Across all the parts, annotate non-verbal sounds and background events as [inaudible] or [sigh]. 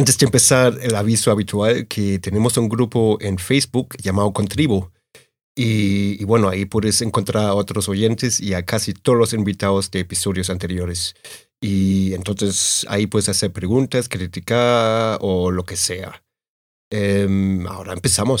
Antes de empezar, el aviso habitual que tenemos un grupo en Facebook llamado Contribo. Y, y, bueno, ahí puedes encontrar a otros oyentes y a casi todos los invitados de episodios anteriores. Y entonces ahí puedes hacer preguntas, criticar o lo que sea. Eh, ahora empezamos.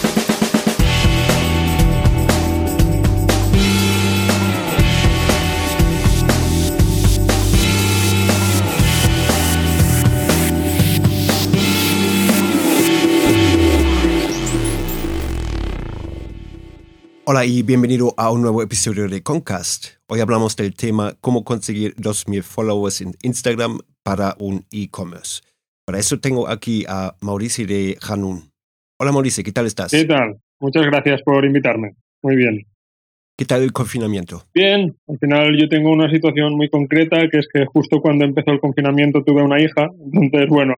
Hola y bienvenido a un nuevo episodio de Concast. Hoy hablamos del tema cómo conseguir 2.000 followers en Instagram para un e-commerce. Para eso tengo aquí a Mauricio de Hanun. Hola Mauricio, ¿qué tal estás? ¿Qué tal? Muchas gracias por invitarme. Muy bien. ¿Qué tal el confinamiento? Bien, al final yo tengo una situación muy concreta, que es que justo cuando empezó el confinamiento tuve una hija, entonces bueno,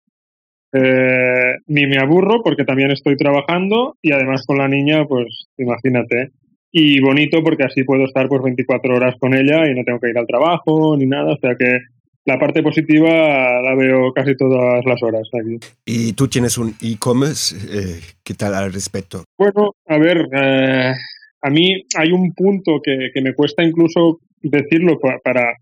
eh, ni me aburro porque también estoy trabajando y además con la niña, pues imagínate. Y bonito porque así puedo estar pues 24 horas con ella y no tengo que ir al trabajo ni nada. O sea que la parte positiva la veo casi todas las horas aquí. ¿Y tú tienes un e-commerce? Eh, ¿Qué tal al respecto? Bueno, a ver, eh, a mí hay un punto que, que me cuesta incluso decirlo para,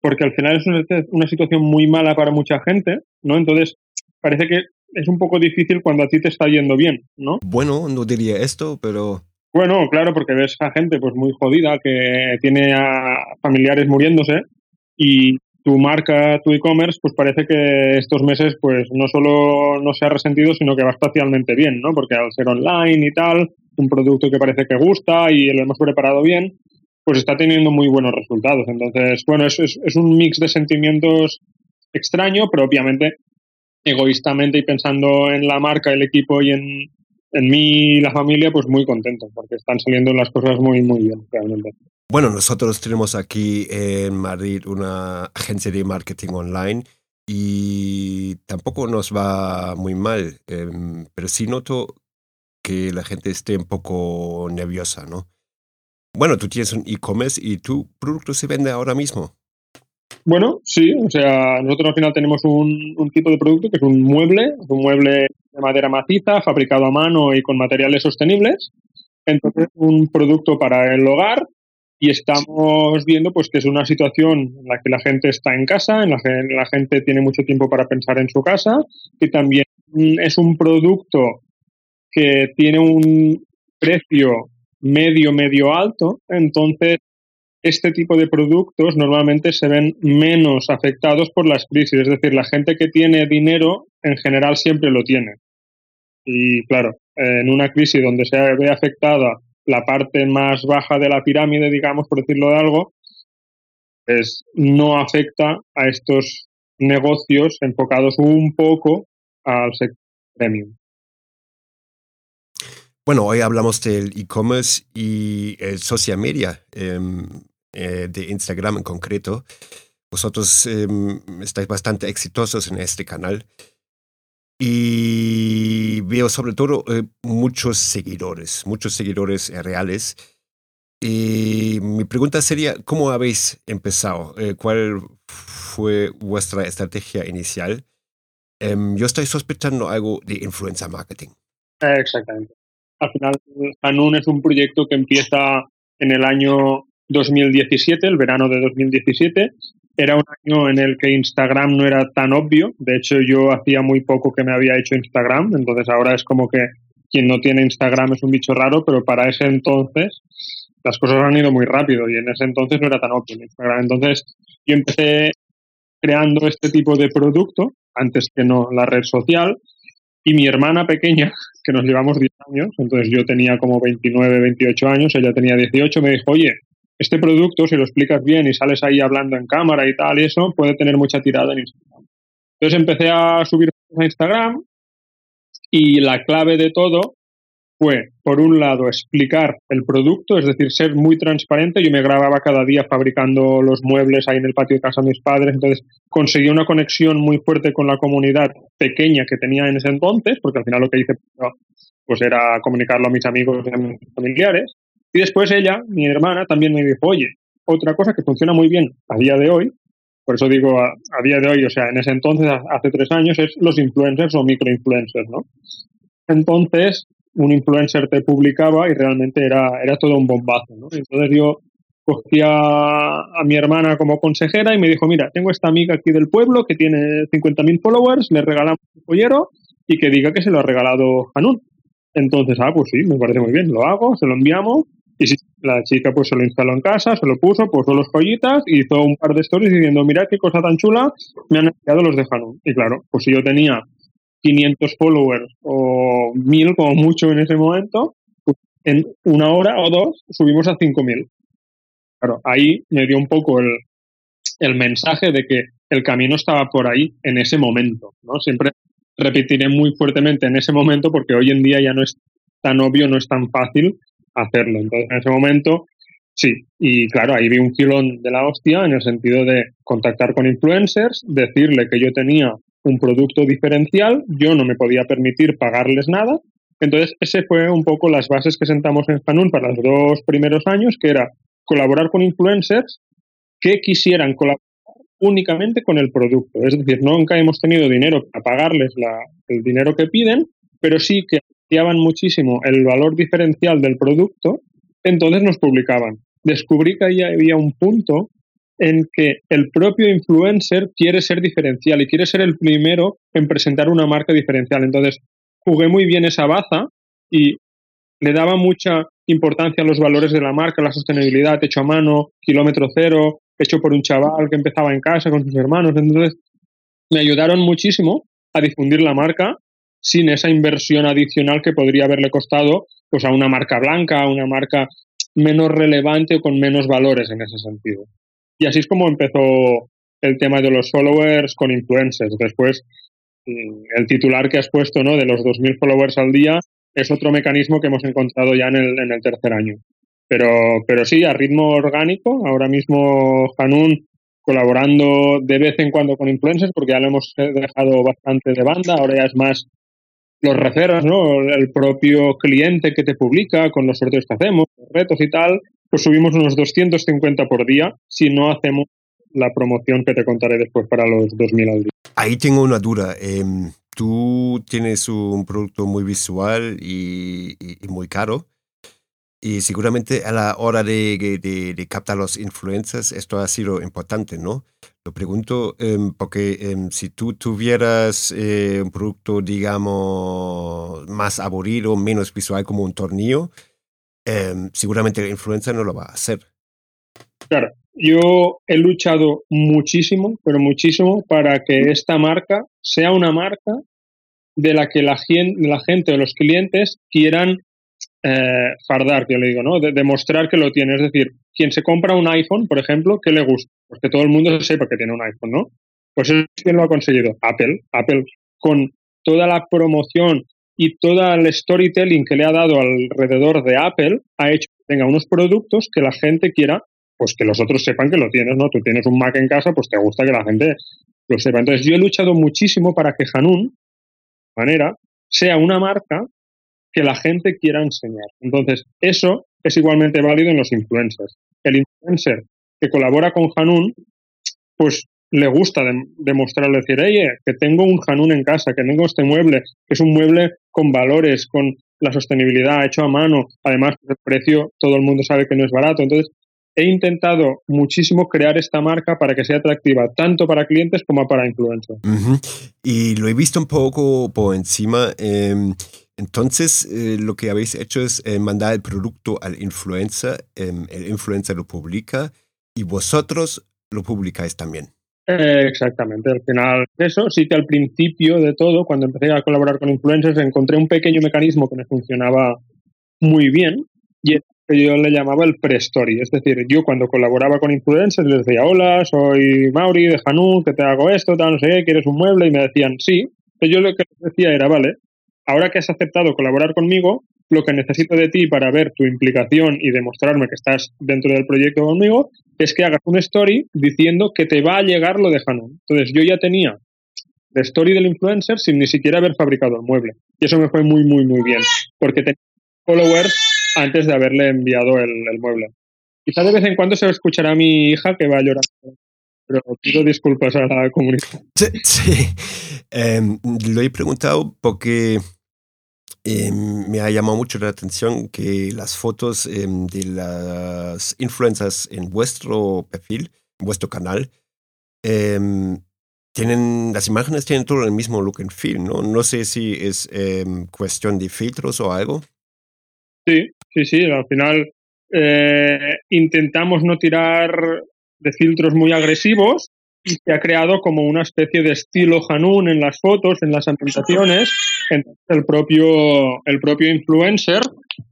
porque al final es una, una situación muy mala para mucha gente, ¿no? Entonces, parece que es un poco difícil cuando a ti te está yendo bien, ¿no? Bueno, no diría esto, pero... Bueno, claro, porque ves a gente pues muy jodida que tiene a familiares muriéndose y tu marca, tu e-commerce, pues parece que estos meses pues no solo no se ha resentido, sino que va espacialmente bien, ¿no? Porque al ser online y tal, un producto que parece que gusta y lo hemos preparado bien, pues está teniendo muy buenos resultados. Entonces, bueno, es, es, es un mix de sentimientos extraño, pero obviamente egoístamente y pensando en la marca, el equipo y en, en mí y la familia, pues muy contento, porque están saliendo las cosas muy, muy bien, realmente. Bueno, nosotros tenemos aquí en Madrid una agencia de marketing online y tampoco nos va muy mal, eh, pero sí noto que la gente esté un poco nerviosa, ¿no? Bueno, tú tienes un e-commerce y tu producto se vende ahora mismo. Bueno, sí, o sea, nosotros al final tenemos un, un, tipo de producto que es un mueble, un mueble de madera maciza, fabricado a mano y con materiales sostenibles. Entonces, un producto para el hogar y estamos viendo pues que es una situación en la que la gente está en casa, en la que la gente tiene mucho tiempo para pensar en su casa y también es un producto que tiene un precio medio, medio alto, entonces este tipo de productos normalmente se ven menos afectados por las crisis. Es decir, la gente que tiene dinero en general siempre lo tiene. Y claro, en una crisis donde se ve afectada la parte más baja de la pirámide, digamos, por decirlo de algo, pues no afecta a estos negocios enfocados un poco al sector premium. Bueno, hoy hablamos del e-commerce y el social media eh, eh, de Instagram en concreto. Vosotros eh, estáis bastante exitosos en este canal y veo sobre todo eh, muchos seguidores, muchos seguidores reales. Y mi pregunta sería, ¿cómo habéis empezado? ¿Cuál fue vuestra estrategia inicial? Em, yo estoy sospechando algo de influencer marketing. Exactamente al final Hanun es un proyecto que empieza en el año 2017, el verano de 2017. Era un año en el que Instagram no era tan obvio. De hecho, yo hacía muy poco que me había hecho Instagram. Entonces ahora es como que quien no tiene Instagram es un bicho raro, pero para ese entonces las cosas han ido muy rápido y en ese entonces no era tan obvio Instagram. Entonces yo empecé creando este tipo de producto antes que no la red social y mi hermana pequeña, [laughs] que nos llevamos 10 años, entonces yo tenía como 29, 28 años, ella tenía 18, me dijo, oye, este producto, si lo explicas bien y sales ahí hablando en cámara y tal y eso, puede tener mucha tirada en Instagram. Entonces empecé a subir a Instagram y la clave de todo fue, por un lado, explicar el producto, es decir, ser muy transparente. Yo me grababa cada día fabricando los muebles ahí en el patio de casa de mis padres, entonces conseguí una conexión muy fuerte con la comunidad pequeña que tenía en ese entonces, porque al final lo que hice pues era comunicarlo a mis amigos y a mis familiares. Y después ella, mi hermana, también me dijo, oye, otra cosa que funciona muy bien a día de hoy, por eso digo a, día de hoy, o sea, en ese entonces, hace tres años, es los influencers o microinfluencers, ¿no? Entonces, un influencer te publicaba y realmente era, era todo un bombazo. ¿no? Entonces yo cogí a, mi hermana como consejera y me dijo, mira, tengo esta amiga aquí del pueblo que tiene 50.000 followers, le regalamos un pollero y que diga que se lo ha regalado Hanun. Entonces, ah, pues sí, me parece muy bien, lo hago, se lo enviamos y si la chica pues se lo instaló en casa, se lo puso, puso los joyitas, hizo un par de stories diciendo, mira qué cosa tan chula, me han enviado los de. Y claro, pues si yo tenía 500 followers o 1000 como mucho en ese momento, pues en una hora o dos subimos a 5000. Claro, ahí me dio un poco el, el mensaje de que el camino estaba por ahí en ese momento, ¿no? Siempre repetiré muy fuertemente en ese momento porque hoy en día ya no es tan obvio, no es tan fácil hacerlo. Entonces, en ese momento, sí. Y claro, ahí vi un filón de la hostia en el sentido de contactar con influencers, decirle que yo tenía un producto diferencial, yo no me podía permitir pagarles nada. Entonces, ese fue un poco las bases que sentamos en Hanun para los dos primeros años, que era colaborar con influencers que quisieran colaborar únicamente con el producto. Es decir, nunca hemos tenido dinero para pagarles el dinero que piden, pero sí que apreciaban muchísimo el valor diferencial del producto, entonces nos publicaban. Descubrí que ahí había un punto en que el propio influencer quiere ser diferencial y quiere ser el primero en presentar una marca diferencial. Entonces, jugué muy bien esa baza y le daba mucha importancia a los valores de la marca, la sostenibilidad, hecho a mano, kilómetro cero, hecho por un chaval que empezaba en casa con sus hermanos. Entonces, me ayudaron muchísimo a difundir la marca sin esa inversión adicional que podría haberle costado pues a una marca blanca, a una marca menos relevante o con menos valores en ese sentido. Y así es como empezó el tema de los followers con influencers. Después, mm, el titular que has puesto, ¿no? De los 2.000 followers al día es otro mecanismo que hemos encontrado ya en el, en el tercer año. Pero, pero sí, a ritmo orgánico, ahora mismo Hanun colaborando de vez en cuando con influencers, porque ya lo hemos dejado bastante de banda, ahora ya es más los referas, ¿no? El propio cliente que te publica con los sorteos que hacemos, los retos y tal, pues subimos unos 250 por día si no hacemos la promoción que te contaré después para los 2000 al día. Ahí tengo una duda. Em, tú tienes un producto muy visual y, muy caro. Y seguramente a la hora de, de, captar los influencers esto ha sido importante, ¿no? Lo pregunto em, porque em, si tú tuvieras eh, un producto, digamos, más aburrido, menos visual como un tornillo, Em, seguramente la influencer no lo va a hacer. Claro, yo he luchado muchísimo, pero muchísimo, para que esta marca sea una marca de la que la gente, la gente o los clientes quieran eh, fardar, que yo le digo, ¿no? De, demostrar que lo tiene. Es decir, quien se compra un iPhone, por ejemplo, ¿qué le gusta? Pues que todo el mundo sepa que tiene un iPhone, ¿no? Pues eso es quien lo ha conseguido. Apple. Apple, con toda la promoción y todo el storytelling que le ha dado alrededor de Apple ha hecho que tenga unos productos que la gente quiera, pues que los otros sepan que lo tienes, ¿no? Tú tienes un Mac en casa, pues te gusta que la gente lo sepa. Entonces yo he luchado muchísimo para que Hanun, manera, sea una marca que la gente quiera enseñar. Entonces, eso es igualmente válido en los influencers. El influencer que colabora con Hanun, pues le gusta demostrarle, decir, oye, que tengo un Hanun en casa, que tengo este mueble, que es un mueble con valores, con la sostenibilidad, hecho a mano, además el precio todo el mundo sabe que no es barato. Entonces, he intentado muchísimo crear esta marca para que sea atractiva tanto para clientes como para influencers. Y lo he visto un poco por encima. Em, entonces, eh, lo que habéis hecho es eh, mandar el producto al influencer, em, el influencer lo publica y vosotros lo publicáis también. Eh, exactamente, al final eso sí que al principio de todo, cuando empecé a colaborar con influencers, encontré un pequeño mecanismo que me funcionaba muy bien y que yo le llamaba el pre-story. Es decir, yo cuando colaboraba con influencers les decía, hola, soy Mauri de Hanun, que te hago esto, tal, no sé qué, ¿quieres un mueble? Y me decían, sí. Pero yo lo que les decía era, vale, ahora que has aceptado colaborar conmigo, lo que necesito de ti para ver tu implicación y demostrarme que estás dentro del proyecto conmigo es que hagas un story diciendo que te va a llegar lo de Hanun. Entonces yo ya tenía la story del influencer sin ni siquiera haber fabricado el mueble. Y eso me fue muy, muy, muy bien. Porque tenía followers antes de haberle enviado el, mueble. Quizá de vez en cuando se escuchará mi hija que va a llorar. Pero pido disculpas a la comunidad. Sí, em, lo he preguntado porque em, me ha llamado mucho la atención que las fotos em, de las influencers en vuestro perfil, en vuestro canal, tienen, las imágenes tienen todo el mismo look and feel, ¿no? No sé si es cuestión de filtros o algo. Sí, sí, sí. Al final eh, intentamos no tirar de filtros muy agresivos y se ha creado como una especie de estilo Hanun en las fotos, en las ambientaciones. Entonces el propio, el propio influencer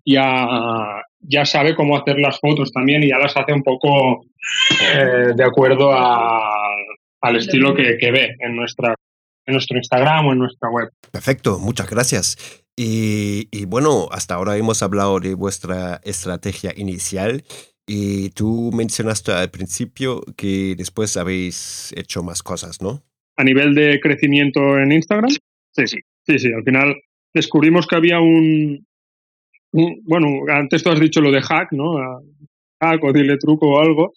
ya, ya sabe cómo hacer las fotos también y ya las hace un poco eh, de acuerdo al estilo que, que ve en nuestra en nuestro Instagram o en nuestra web. Perfecto, muchas gracias. Y, bueno, hasta ahora hemos hablado de vuestra estrategia inicial y tú mencionaste al principio que después habéis hecho más cosas, ¿no? A nivel de crecimiento en Instagram, sí, sí, sí, sí. Al final descubrimos que había un, bueno, antes tú has dicho lo de hack, ¿no? Hack o dile truco o algo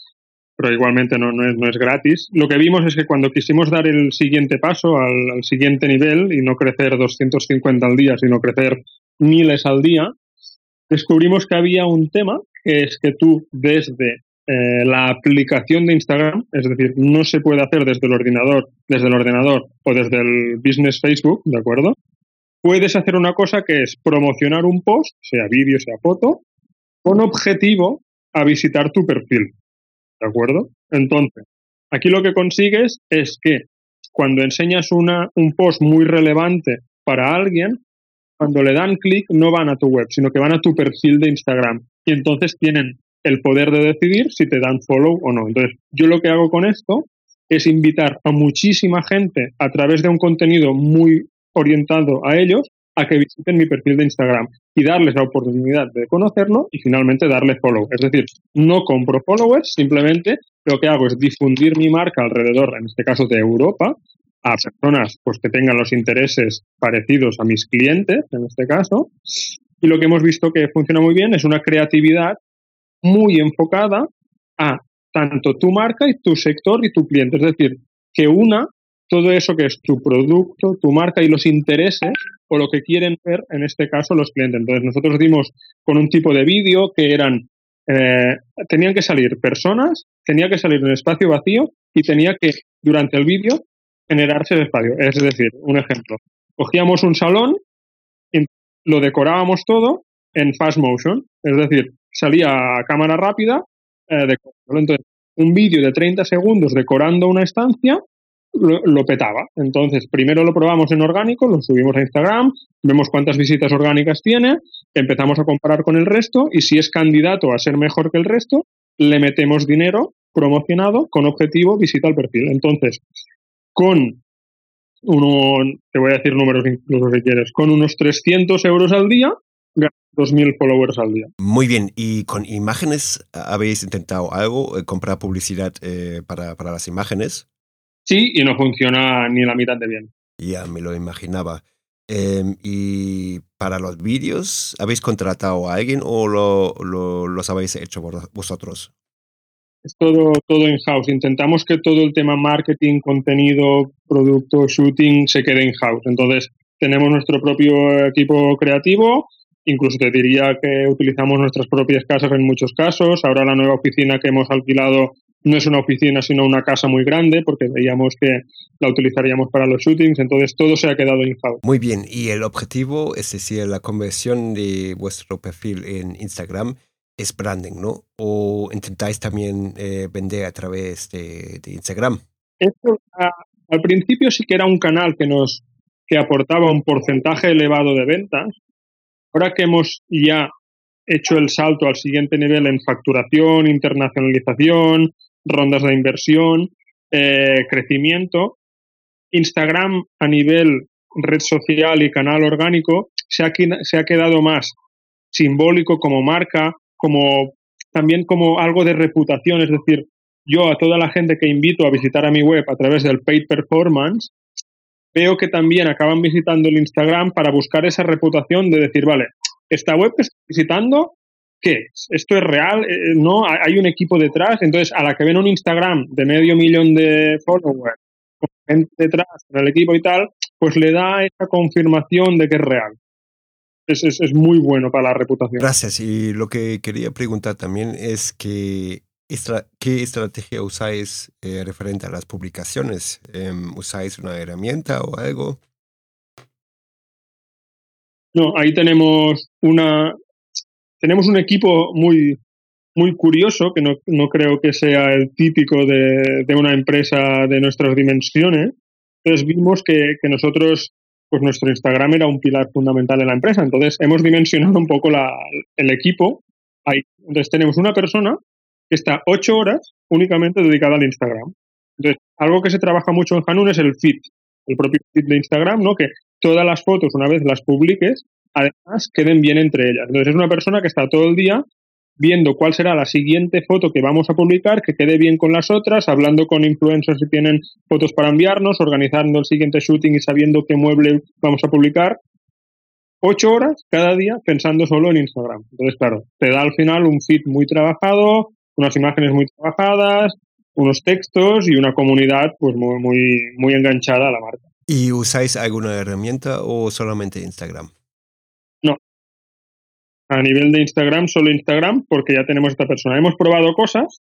pero igualmente no, no, es, no es gratis. Lo que vimos es que cuando quisimos dar el siguiente paso al, siguiente nivel y no crecer 250 al día, sino crecer miles al día, descubrimos que había un tema que es que tú desde eh, la aplicación de Instagram, es decir, no se puede hacer desde el ordenador, desde el ordenador o desde el business Facebook, ¿de acuerdo? Puedes hacer una cosa que es promocionar un post, sea vídeo, sea foto, con objetivo a visitar tu perfil. ¿De acuerdo? Entonces, aquí lo que consigues es que cuando enseñas una, un post muy relevante para alguien, cuando le dan clic no van a tu web, sino que van a tu perfil de Instagram. Y entonces tienen el poder de decidir si te dan follow o no. Entonces, yo lo que hago con esto es invitar a muchísima gente a través de un contenido muy orientado a ellos a que visiten mi perfil de Instagram y darles la oportunidad de conocerlo y finalmente darle follow. Es decir, no compro followers, simplemente lo que hago es difundir mi marca alrededor, en este caso de Europa, a personas pues, que tengan los intereses parecidos a mis clientes, en este caso. Y lo que hemos visto que funciona muy bien es una creatividad muy enfocada a tanto tu marca y tu sector y tu cliente. Es decir, que una todo eso que es tu producto, tu marca y los intereses o lo que quieren ver, en este caso, los clientes. Entonces, nosotros dimos con un tipo de vídeo que eran, eh, tenían que salir personas, tenía que salir un espacio vacío y tenía que, durante el vídeo, generarse el espacio. Es decir, un ejemplo, cogíamos un salón, y lo decorábamos todo en fast motion, es decir, salía a cámara rápida, eh, entonces, un vídeo de 30 segundos decorando una estancia lo, petaba. Entonces, primero lo probamos en orgánico, lo subimos a Instagram, vemos cuántas visitas orgánicas tiene, empezamos a comparar con el resto y si es candidato a ser mejor que el resto, le metemos dinero promocionado con objetivo visita al perfil. Entonces, con uno, te voy a decir números incluso si quieres, con unos 300 euros al día, 2.000 followers al día. Muy bien, ¿y con imágenes habéis intentado algo? Eh, ¿Comprar publicidad eh, para, para las imágenes? sí y no funciona ni la mitad de bien. Ya me lo imaginaba. Em, ¿Y para los vídeos habéis contratado a alguien o lo, lo, los habéis hecho vosotros? Es todo, todo in-house. Intentamos que todo el tema marketing, contenido, producto, shooting se quede in-house. Entonces, tenemos nuestro propio equipo creativo. Incluso te diría que utilizamos nuestras propias casas en muchos casos. Ahora la nueva oficina que hemos alquilado no es una oficina, sino una casa muy grande, porque veíamos que la utilizaríamos para los shootings, entonces todo se ha quedado in-house. Muy bien, y el objetivo, es decir, la conversión de vuestro perfil en Instagram, es branding, ¿no? ¿O intentáis también eh, vender a través de, Instagram? Esto, al principio sí que era un canal que nos que aportaba un porcentaje elevado de ventas. Ahora que hemos ya hecho el salto al siguiente nivel en facturación, internacionalización, rondas de inversión, eh, crecimiento. Instagram a nivel red social y canal orgánico se ha, se ha quedado más simbólico como marca, como también como algo de reputación, es decir, yo a toda la gente que invito a visitar a mi web a través del paid performance, veo que también acaban visitando el Instagram para buscar esa reputación de decir, vale, esta web que estoy visitando, ¿qué ¿Esto es real? Eh, ¿No? ¿Hay un equipo detrás? Entonces, a la que ven un Instagram de medio millón de followers, con gente detrás, con el equipo y tal, pues le da esa confirmación de que es real. Es, es, es muy bueno para la reputación. Gracias. Y lo que quería preguntar también es que ¿Qué estrategia usáis eh, referente a las publicaciones? Em, ¿Usáis una herramienta o algo? No, ahí tenemos una tenemos un equipo muy muy curioso que no, no creo que sea el típico de, de, una empresa de nuestras dimensiones. Entonces vimos que, que, nosotros, pues nuestro Instagram era un pilar fundamental de la empresa. Entonces hemos dimensionado un poco la, el equipo. Ahí. Entonces tenemos una persona que está ocho horas únicamente dedicada al Instagram. Entonces, algo que se trabaja mucho en Hanun es el feed, el propio feed de Instagram, ¿no? Que todas las fotos, una vez las publiques, además queden bien entre ellas. Entonces, es una persona que está todo el día viendo cuál será la siguiente foto que vamos a publicar, que quede bien con las otras, hablando con influencers si tienen fotos para enviarnos, organizando el siguiente shooting y sabiendo qué mueble vamos a publicar. Ocho horas cada día pensando solo en Instagram. Entonces, claro, te da al final un feed muy trabajado, unas imágenes muy trabajadas, unos textos y una comunidad pues muy, muy, muy enganchada a la marca. ¿Y usáis alguna herramienta o solamente Instagram? A nivel de Instagram, solo Instagram, porque ya tenemos esta persona. Hemos probado cosas,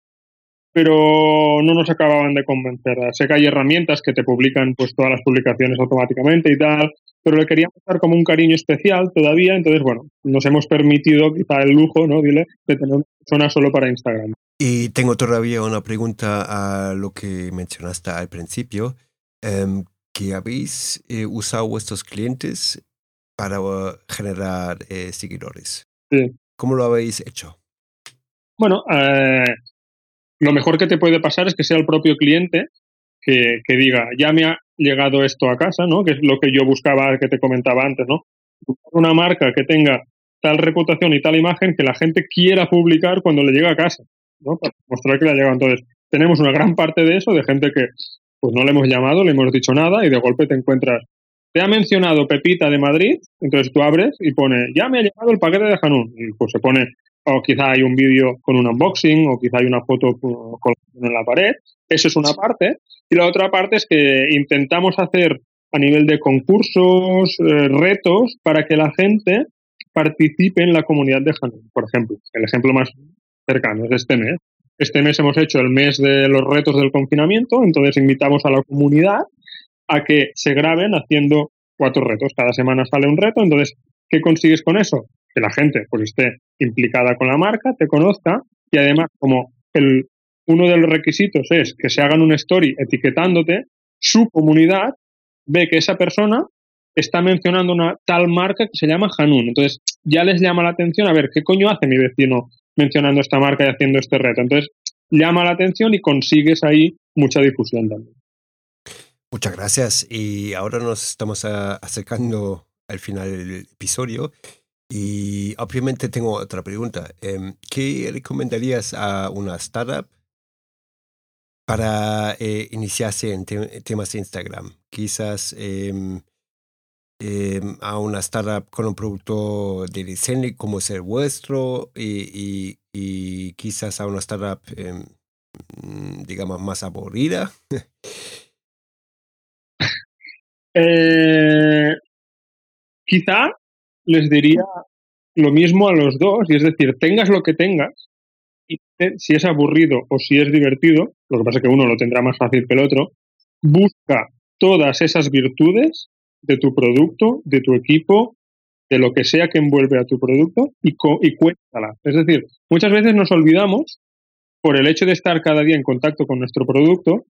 pero no nos acababan de convencer. Sé que hay herramientas que te publican pues todas las publicaciones automáticamente y tal, pero le queríamos dar como un cariño especial todavía, entonces bueno, nos hemos permitido quizá el lujo, ¿no? Dile, de tener una persona solo para Instagram. Y tengo todavía una pregunta a lo que mencionaste al principio, eh, que habéis eh, usado vuestros clientes para generar eh, seguidores. Sí. ¿Cómo lo habéis hecho? Bueno, eh, lo mejor que te puede pasar es que sea el propio cliente que, que, diga, ya me ha llegado esto a casa, ¿no? Que es lo que yo buscaba, que te comentaba antes, ¿no? Una marca que tenga tal reputación y tal imagen que la gente quiera publicar cuando le llega a casa, ¿no? Para mostrar que le ha llegado. Entonces, tenemos una gran parte de eso, de gente que pues no le hemos llamado, le hemos dicho nada y de golpe te encuentras. Te ha mencionado Pepita de Madrid, entonces tú abres y pone, ya me ha llegado el paquete de Hanun. Y pues se pone, o quizá hay un vídeo con un unboxing, o quizá hay una foto en la pared. Eso es una parte. Y la otra parte es que intentamos hacer a nivel de concursos, eh, retos, para que la gente participe en la comunidad de Hanun. Por ejemplo, el ejemplo más cercano es este mes. Este mes hemos hecho el mes de los retos del confinamiento, entonces invitamos a la comunidad a que se graben haciendo cuatro retos. Cada semana sale un reto, entonces, ¿qué consigues con eso? Que la gente pues esté implicada con la marca, te conozca y además como el, uno de los requisitos es que se hagan un story etiquetándote, su comunidad ve que esa persona está mencionando una tal marca que se llama Hanun. Entonces ya les llama la atención a ver qué coño hace mi vecino mencionando esta marca y haciendo este reto. Entonces llama la atención y consigues ahí mucha difusión también. Muchas gracias. Y ahora nos estamos acercando al final del episodio. Y obviamente tengo otra pregunta. Em, ¿Qué recomendarías a una startup para eh, iniciarse en temas de Instagram? Quizás eh, eh, a una startup con un producto de diseño como es el vuestro y, y, quizás a una startup, digamos, más aburrida? [laughs] eh, quizá les diría lo mismo a los dos, y es decir, tengas lo que tengas, y si es aburrido o si es divertido, lo que pasa es que uno lo tendrá más fácil que el otro, busca todas esas virtudes de tu producto, de tu equipo, de lo que sea que envuelve a tu producto y, y cuéntala. Es decir, muchas veces nos olvidamos, por el hecho de estar cada día en contacto con nuestro producto,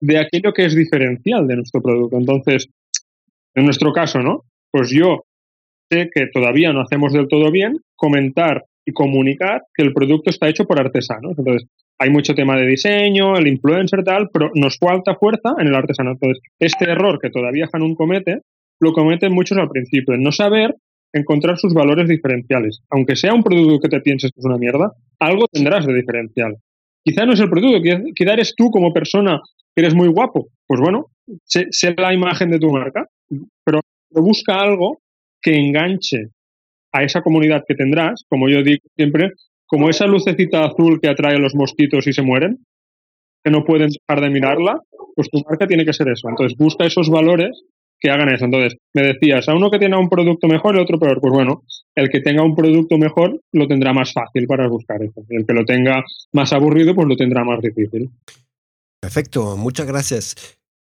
de aquello que es diferencial de nuestro producto. Entonces, en nuestro caso, ¿no? Pues yo sé que todavía no hacemos del todo bien, comentar y comunicar que el producto está hecho por artesanos. Entonces, hay mucho tema de diseño, el influencer tal, pero nos falta fuerza en el artesano. Entonces, este error que todavía Hanun comete, lo cometen muchos al principio, en no saber encontrar sus valores diferenciales. Aunque sea un producto que te pienses que es una mierda, algo tendrás de diferencial. Quizá no es el producto, quizá eres tú como persona eres muy guapo. Pues bueno, sé, la imagen de tu marca, pero busca algo que enganche a esa comunidad que tendrás, como yo digo siempre, como esa lucecita azul que atrae a los mosquitos y se mueren, que no pueden dejar de mirarla, pues tu marca tiene que ser eso. Entonces busca esos valores que hagan eso. Entonces, me decías, a uno que tiene un producto mejor y otro peor. Pues bueno, el que tenga un producto mejor lo tendrá más fácil para buscar eso. El que lo tenga más aburrido, pues lo tendrá más difícil. Perfecto, muchas gracias.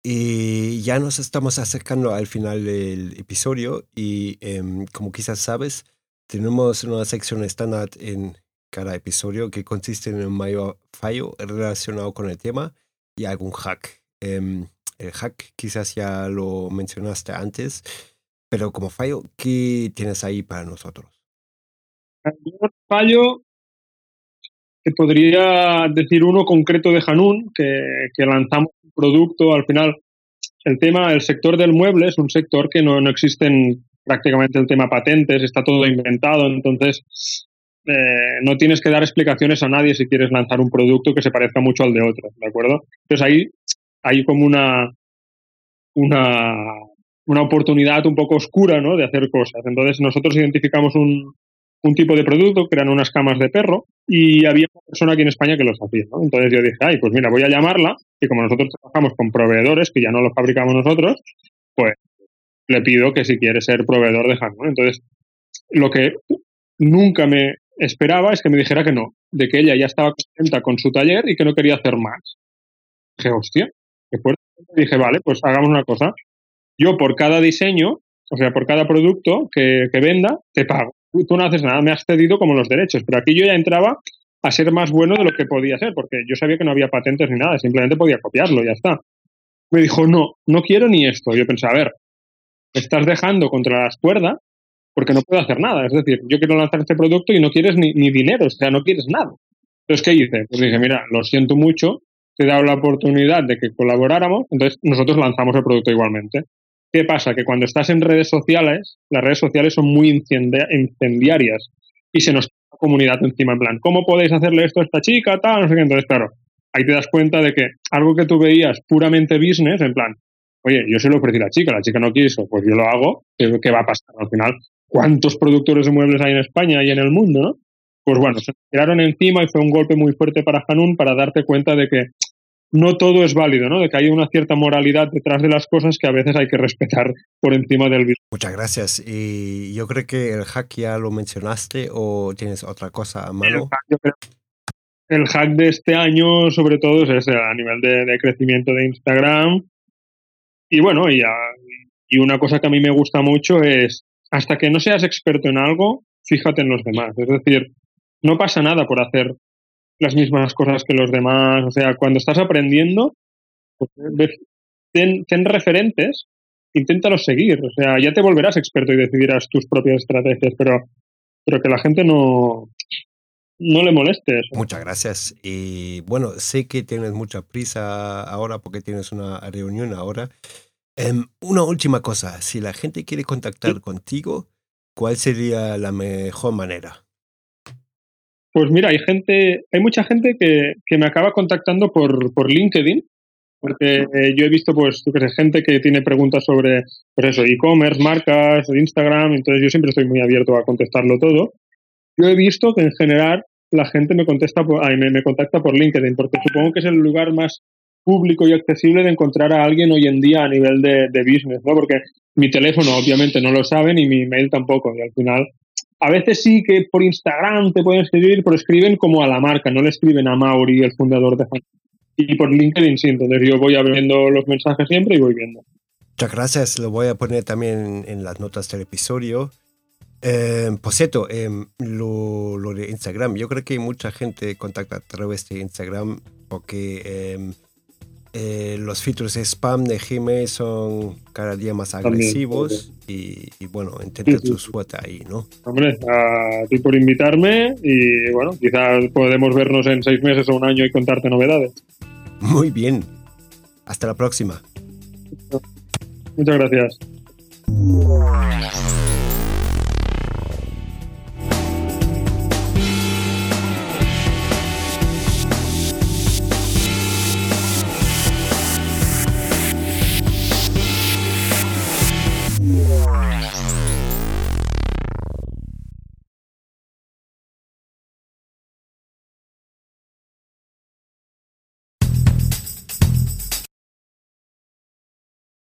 Y ya nos estamos acercando al final del episodio y em, como quizás sabes, tenemos una sección estándar en cada episodio que consiste en un mayor fallo relacionado con el tema y algún hack. Em, el hack quizás ya lo mencionaste antes, pero como fallo, ¿qué tienes ahí para nosotros? El fallo, te podría decir uno concreto de Hanun, que, que lanzamos un producto, al final, el tema, el sector del mueble es un sector que no, no existen prácticamente el tema patentes, está todo inventado, entonces eh, no tienes que dar explicaciones a nadie si quieres lanzar un producto que se parezca mucho al de otro, ¿de acuerdo? Entonces ahí hay como una, una, una oportunidad un poco oscura, ¿no? De hacer cosas. Entonces nosotros identificamos un, un tipo de producto que eran unas camas de perro y había una persona aquí en España que los hacía, ¿no? Entonces yo dije, ay, pues mira, voy a llamarla y como nosotros trabajamos con proveedores que ya no los fabricamos nosotros, pues le pido que si quiere ser proveedor de Hanun. Entonces, lo que nunca me esperaba es que me dijera que no, de que ella ya estaba contenta con su taller y que no quería hacer más. Dije, hostia, después dije, vale, pues hagamos una cosa. Yo por cada diseño, o sea, por cada producto que venda, te pago. Tú no haces nada, me has cedido como los derechos, pero aquí yo ya entraba a ser más bueno de lo que podía ser, porque yo sabía que no había patentes ni nada, simplemente podía copiarlo, ya está. Me dijo, no, no quiero ni esto. Yo pensé, a ver, estás dejando contra las cuerdas porque no puedo hacer nada. Es decir, yo quiero lanzar este producto y no quieres ni, ni dinero, o sea, no quieres nada. Entonces, ¿qué hice? Pues dije, mira, lo siento mucho, te he dado la oportunidad de que colaboráramos, entonces nosotros lanzamos el producto igualmente. ¿Qué pasa? Que cuando estás en redes sociales, las redes sociales son muy incendiarias y se nos la comunidad encima en plan, ¿cómo podéis hacerle esto a esta chica? Tal, no sé qué. Entonces, claro, ahí te das cuenta de que algo que tú veías puramente business, en plan, oye, yo se lo ofrecí a la chica, la chica no quiso, pues yo lo hago, ¿qué, va a pasar? Al final, ¿cuántos productores de muebles hay en España y en el mundo, no? Pues bueno, se tiraron encima y fue un golpe muy fuerte para Hanun para darte cuenta de que no todo es válido, ¿no? De que hay una cierta moralidad detrás de las cosas que a veces hay que respetar por encima del virus. Muchas gracias. Y yo creo que el hack ya lo mencionaste o tienes otra cosa a mano. El hack, de este año, sobre todo, es ese, a nivel de crecimiento de Instagram, y bueno, y, y una cosa que a mí me gusta mucho es, hasta que no seas experto en algo, fíjate en los demás. Es decir, no pasa nada por hacer las mismas cosas que los demás. O sea, cuando estás aprendiendo, pues, ten, ten, referentes, inténtalos seguir. O sea, ya te volverás experto y decidirás tus propias estrategias, pero, pero que la gente no, no le moleste eso. Muchas gracias. Y bueno, sé que tienes mucha prisa ahora porque tienes una reunión ahora. Em, una última cosa, si la gente quiere contactar contigo, ¿cuál sería la mejor manera? Pues mira, hay gente, hay mucha gente que, que me acaba contactando por, por LinkedIn, porque eh, yo he visto, pues, que gente que tiene preguntas sobre, pues eso, e-commerce, marcas, Instagram, entonces yo siempre estoy muy abierto a contestarlo todo. Yo he visto que en general la gente me contesta, por, ay, me, me contacta por LinkedIn, porque supongo que es el lugar más público y accesible de encontrar a alguien hoy en día a nivel de, de business, ¿no? Porque mi teléfono obviamente no lo saben y mi email tampoco. Y al final, a veces sí que por Instagram te pueden escribir, pero escriben como a la marca, no le escriben a Mauri, el fundador de Y por LinkedIn sí, entonces yo voy abriendo los mensajes siempre y voy viendo. Muchas gracias, lo voy a poner también en las notas del episodio. Eh, por cierto, em, lo, de Instagram, yo creo que mucha gente contacta a través de Instagram porque em, eh, los filtros de spam de Gmail son cada día más agresivos y, bueno, intenta tu suerte ahí, ¿no? Hombre, a ti por invitarme y bueno, quizás podemos vernos en seis meses o un año y contarte novedades. Muy bien. Hasta la próxima. Muchas gracias.